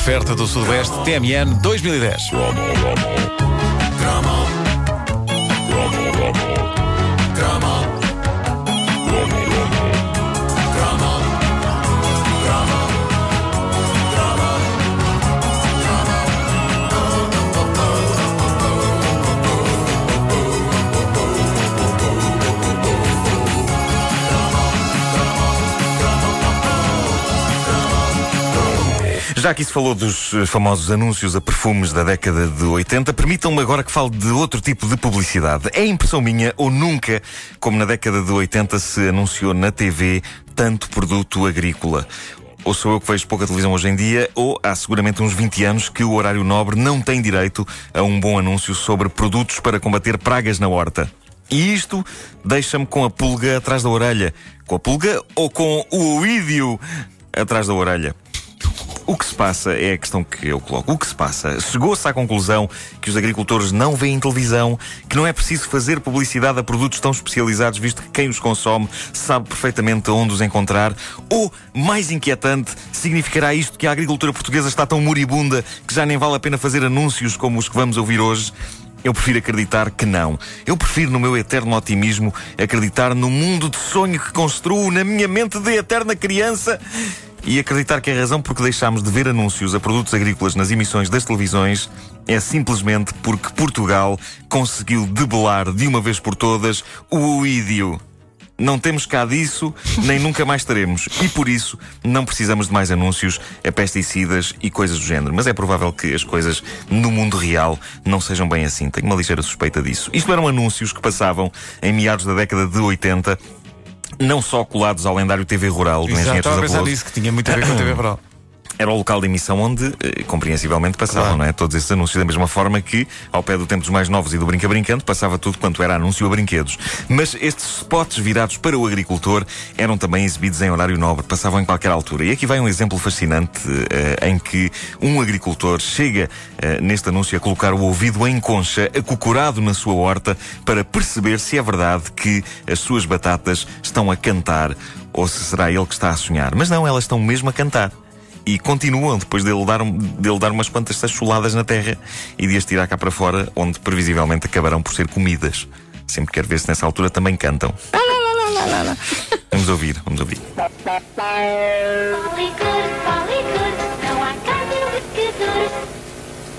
oferta do Sudoeste TMN 2010. Já que se falou dos eh, famosos anúncios a perfumes da década de 80, permitam-me agora que fale de outro tipo de publicidade. É impressão minha ou nunca, como na década de 80 se anunciou na TV, tanto produto agrícola. Ou sou eu que vejo pouca televisão hoje em dia, ou há seguramente uns 20 anos que o horário nobre não tem direito a um bom anúncio sobre produtos para combater pragas na horta. E isto deixa-me com a pulga atrás da orelha. Com a pulga ou com o oídio atrás da orelha? O que se passa é a questão que eu coloco. O que se passa? Chegou-se à conclusão que os agricultores não veem televisão, que não é preciso fazer publicidade a produtos tão especializados, visto que quem os consome sabe perfeitamente onde os encontrar. Ou, mais inquietante, significará isto que a agricultura portuguesa está tão moribunda que já nem vale a pena fazer anúncios como os que vamos ouvir hoje? Eu prefiro acreditar que não. Eu prefiro, no meu eterno otimismo, acreditar no mundo de sonho que construo na minha mente de eterna criança e acreditar que a razão por que deixámos de ver anúncios a produtos agrícolas nas emissões das televisões é simplesmente porque Portugal conseguiu debelar de uma vez por todas o oídio. Não temos cá disso, nem nunca mais teremos. E por isso não precisamos de mais anúncios a pesticidas e coisas do género. Mas é provável que as coisas no mundo real não sejam bem assim. Tenho uma ligeira suspeita disso. Isto eram anúncios que passavam em meados da década de 80 não só colados ao lendário TV Rural do Exato, Engenheiro estava a pensar nisso, que tinha muito a ver com a TV Rural. Era o local de emissão onde, eh, compreensivelmente, passavam Claro. não é? todos esses anúncios, da mesma forma que, ao pé do tempo dos mais novos e do Brinca Brincando, passava tudo quanto era anúncio a brinquedos. Mas estes spots virados para o agricultor eram também exibidos em horário nobre, passavam em qualquer altura. E aqui vai um exemplo fascinante eh, em que um agricultor chega eh, neste anúncio a colocar o ouvido em concha, acocorado na sua horta, para perceber se é verdade que as suas batatas estão a cantar ou se será ele que está a sonhar. Mas não, elas estão mesmo a cantar e continuam depois dele dar, um- dele dar umas quantas sachuladas na terra e de as tirar cá para fora, onde previsivelmente acabarão por ser comidas. Sempre quero ver se nessa altura também cantam. Vamos ouvir, vamos ouvir.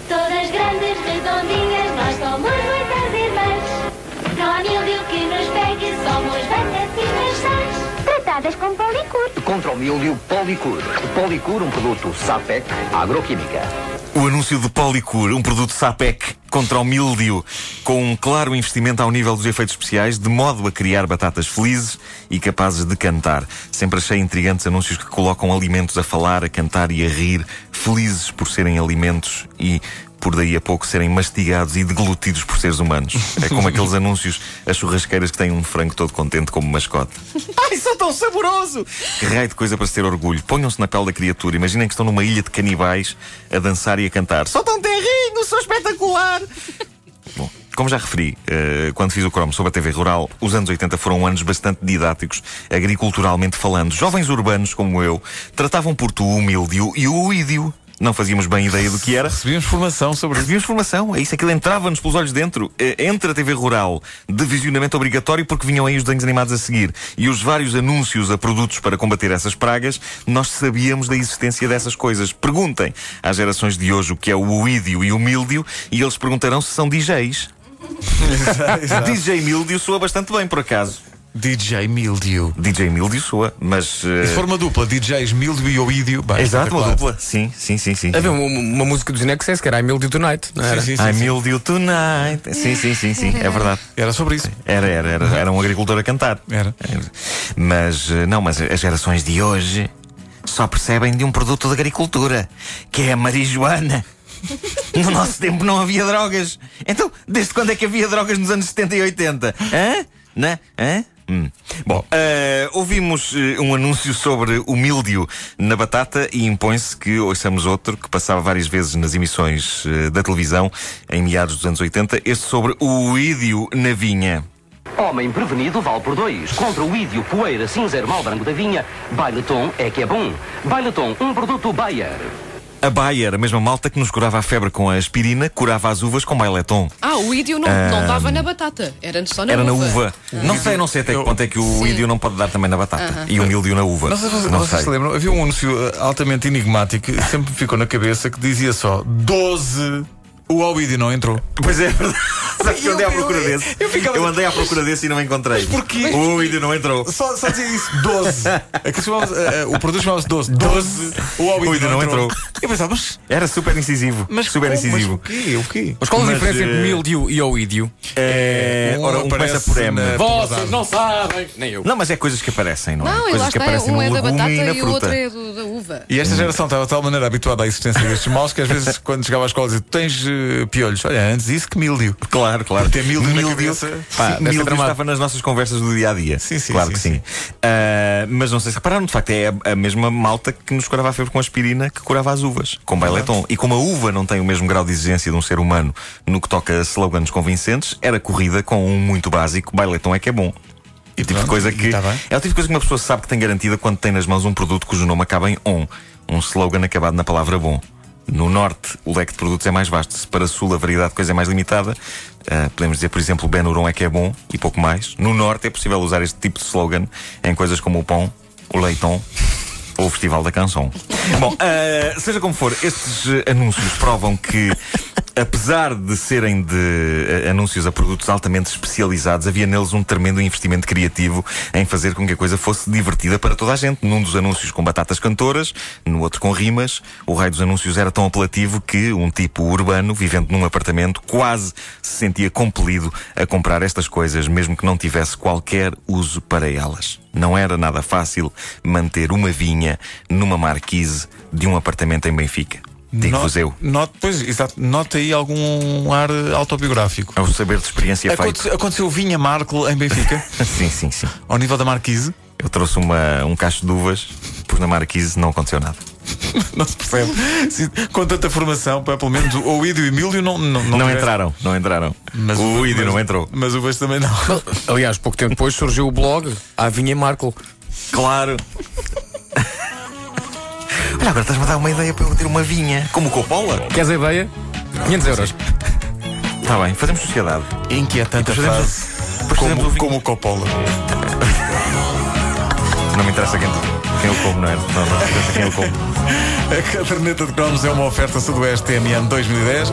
Todas grandes, redondinhas, nós somos muitas irmãs. Não há que Tratadas com policur. Contra o milho, Policur. Policur, um produto Sapec Agroquímica. O anúncio de Policur, um produto SAPEC contra o míldio, com um claro investimento ao nível dos efeitos especiais, de modo a criar batatas felizes e capazes de cantar. Sempre achei intrigantes anúncios que colocam alimentos a falar, a cantar e a rir, felizes por serem alimentos e por daí a pouco serem mastigados e deglutidos por seres humanos. É como aqueles anúncios, as churrasqueiras que têm um frango todo contente como mascote. Ai, sou tão saboroso! Que raio de coisa para se ter orgulho. Ponham-se na pele da criatura. Imaginem que estão numa ilha de canibais a dançar e a cantar. Sou tão terrinho, sou espetacular! Bom, como já referi, eh, quando fiz o cromo sobre a TV Rural, os anos 80 foram anos bastante didáticos, agriculturalmente falando. Jovens urbanos como eu tratavam por tu o mildio e o oídio. Não fazíamos bem ideia do que era. Recebíamos formação sobre isso. Recebíamos formação, é isso, aquilo entrava-nos pelos olhos dentro. Eh, Entre a TV Rural, de visionamento obrigatório, porque vinham aí os desenhos animados a seguir, e os vários anúncios a produtos para combater essas pragas, nós sabíamos da existência dessas coisas. Perguntem às gerações de hoje o que é o oídio e o míldio, e eles perguntarão se são DJs. DJ Míldio soa bastante bem, por acaso. DJ Mildio. DJ Míldio soa, mas. eh, Se for uma dupla, DJs Mildio e Oídio. bem, Exato, uma dupla. Sim, sim, sim, sim. Havia uma, uma música dos Inexcess que era I Mildew Tonight, não era? Sim, sim, sim, I sim. Míldio Tonight. Sim, sim, sim, sim, é verdade. Era sobre isso. Era, era, era, era um agricultor a cantar. Era. Mas, eh, não, mas as gerações de hoje só percebem de um produto de agricultura, que é a marijuana. No nosso tempo não havia drogas. Então, desde quando é que havia drogas nos anos 70 e 80? Hã? Né? Hã? Hum. Bom, eh, ouvimos eh, um anúncio sobre o míldio na batata e impõe-se que ouçamos outro que passava várias vezes nas emissões eh, da televisão em meados dos anos 80, este sobre o ídio na vinha. Homem prevenido vale por dois. Contra o ídio, poeira, cinzeiro, mal branco da vinha, Baileton é que é bom. Baileton, um produto Bayer. A Bayer, a mesma malta que nos curava a febre com a aspirina, curava as uvas com baileton. Ah, o ídio não, não dava na batata. Era só na Era na uva. uva. Não sei, não sei até que ponto é que o Sim. ídio não pode dar também na batata. E o mildio na uva. Não Não vocês sei. se lembram, havia um anúncio eh, altamente enigmático que sempre me ficou na cabeça que dizia só 12. O Oídio não entrou. Pois é, é verdade. Sabe que eu andei à Eu- procura eu- desse. eu ficava- Eu andei à procura desse e não encontrei. porquê? O ídio não entrou. Só, só dizia isso, 12. Aquilo chamava-se, eh, eh, o produto chamava-se 12. 12. O Oídio Oídio não, não entrou. entrou. Eu pensava, mas. Era super incisivo. mas super como? incisivo. Mas o quê? O quê? Mas qual a Mas, diferença entre eh, mildio e oídio? É, Um ora, um começa aparece por M. na- Vocês não sabem! Nem eu. Não, mas é coisas que aparecem, não é? Não, e lá coisas que está. aparecem Um no é da legume batata e na e o fruta. outro é do- da uva. E esta geração estava de tal maneira habituada à existência destes maus que às vezes, quando chegava à escola, dizia: Tu tens eh, piolhos. Olha, antes isso que mildio. Claro, claro. Ter mildio na cabeça. Pá, Sim, mildio estava nas nossas conversas do dia a dia. Sim, sim, Claro sim, que sim. Ah, mas não sei se repararam, de facto, é a, a mesma malta que nos curava a febre com aspirina que curava as uvas, com baileton. E como a uva não tem o mesmo grau de exigência de um ser humano no que toca a slogans convincentes, era corrida com um muito básico: baileton é que é bom. E tipo de coisa que. tá é o tipo de coisa que uma pessoa sabe que tem garantida quando tem nas mãos um produto cujo nome acaba em on. Um slogan acabado na palavra bom. No norte, o leque de produtos é mais vasto. Se para sul a variedade de coisa é mais limitada, ah, podemos dizer, por exemplo, o Benuron é que é bom e pouco mais. No norte é possível usar este tipo de slogan em coisas como o pão, o leitão ou o Festival da Canção. Bom, ah, seja como for, estes eh, anúncios provam que, apesar de serem de eh, anúncios a produtos altamente especializados, havia neles um tremendo investimento criativo em fazer com que a coisa fosse divertida para toda a gente. Num dos anúncios com batatas cantoras, no outro com rimas, o raio dos anúncios era tão apelativo que um tipo urbano, vivendo num apartamento, quase se sentia compelido a comprar estas coisas, mesmo que não tivesse qualquer uso para elas. Não era nada fácil manter uma vinha numa marquise de um apartamento em Benfica. Digo-vos eu. Note, pois, exato, nota aí algum ar autobiográfico. É o saber de experiência feito. Aconteceu, Vinha Marco em Benfica, Sim, sim, sim. ao nível da Marquise. Eu trouxe uma, um cacho de uvas, pus na marquise, não aconteceu nada. Não se percebe. Se- com tanta formação, pá, pelo menos o Oídio e Milho não, não, Não, tivesse- entraram, não entraram. Mas o Ídio mas- não entrou. Mas o Uvas também não. Aliás, pouco tempo depois surgiu o blog A Vinha Marco. Claro. Olha, agora estás-me a dar uma ideia para eu ter uma vinha. Como o Coppola? Queres a ideia? 500 euros. Está bem, fazemos sociedade. Inquietante a Depois fazemos- fazemos o Como, vinho. como o Coppola. Não me interessa quem, quem eu como, não é? Não, não me interessa quem eu como. A caderneta de cromos é uma oferta Sudoeste TMN 2010.